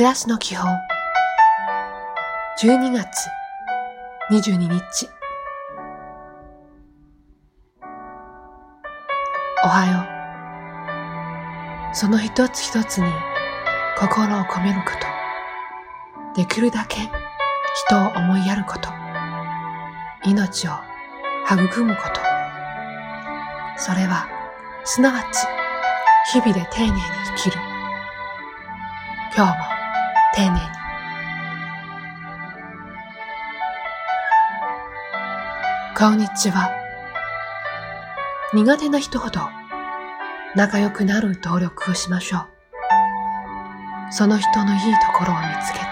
暮らしの基本。12月22日。おはよう。その一つ一つに心を込めること。できるだけ人を思いやること。命を育むこと。それはすなわち日々で丁寧に生きる。今日も丁寧にこんにちは苦手な人ほど仲良くなる努力をしましょう。その人のいいところを見つけて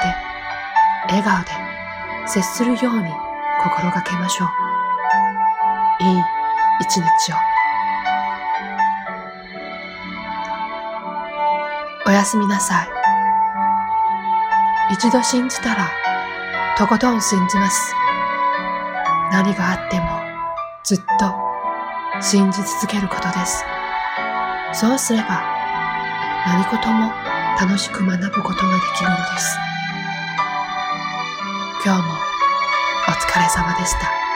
笑顔で接するように心がけましょう。いい一日を。おやすみなさい。一度信じたらとことん信じます。何があってもずっと信じ続けることです。そうすれば何事も楽しく学ぶことができるのです。今日もお疲れ様でした。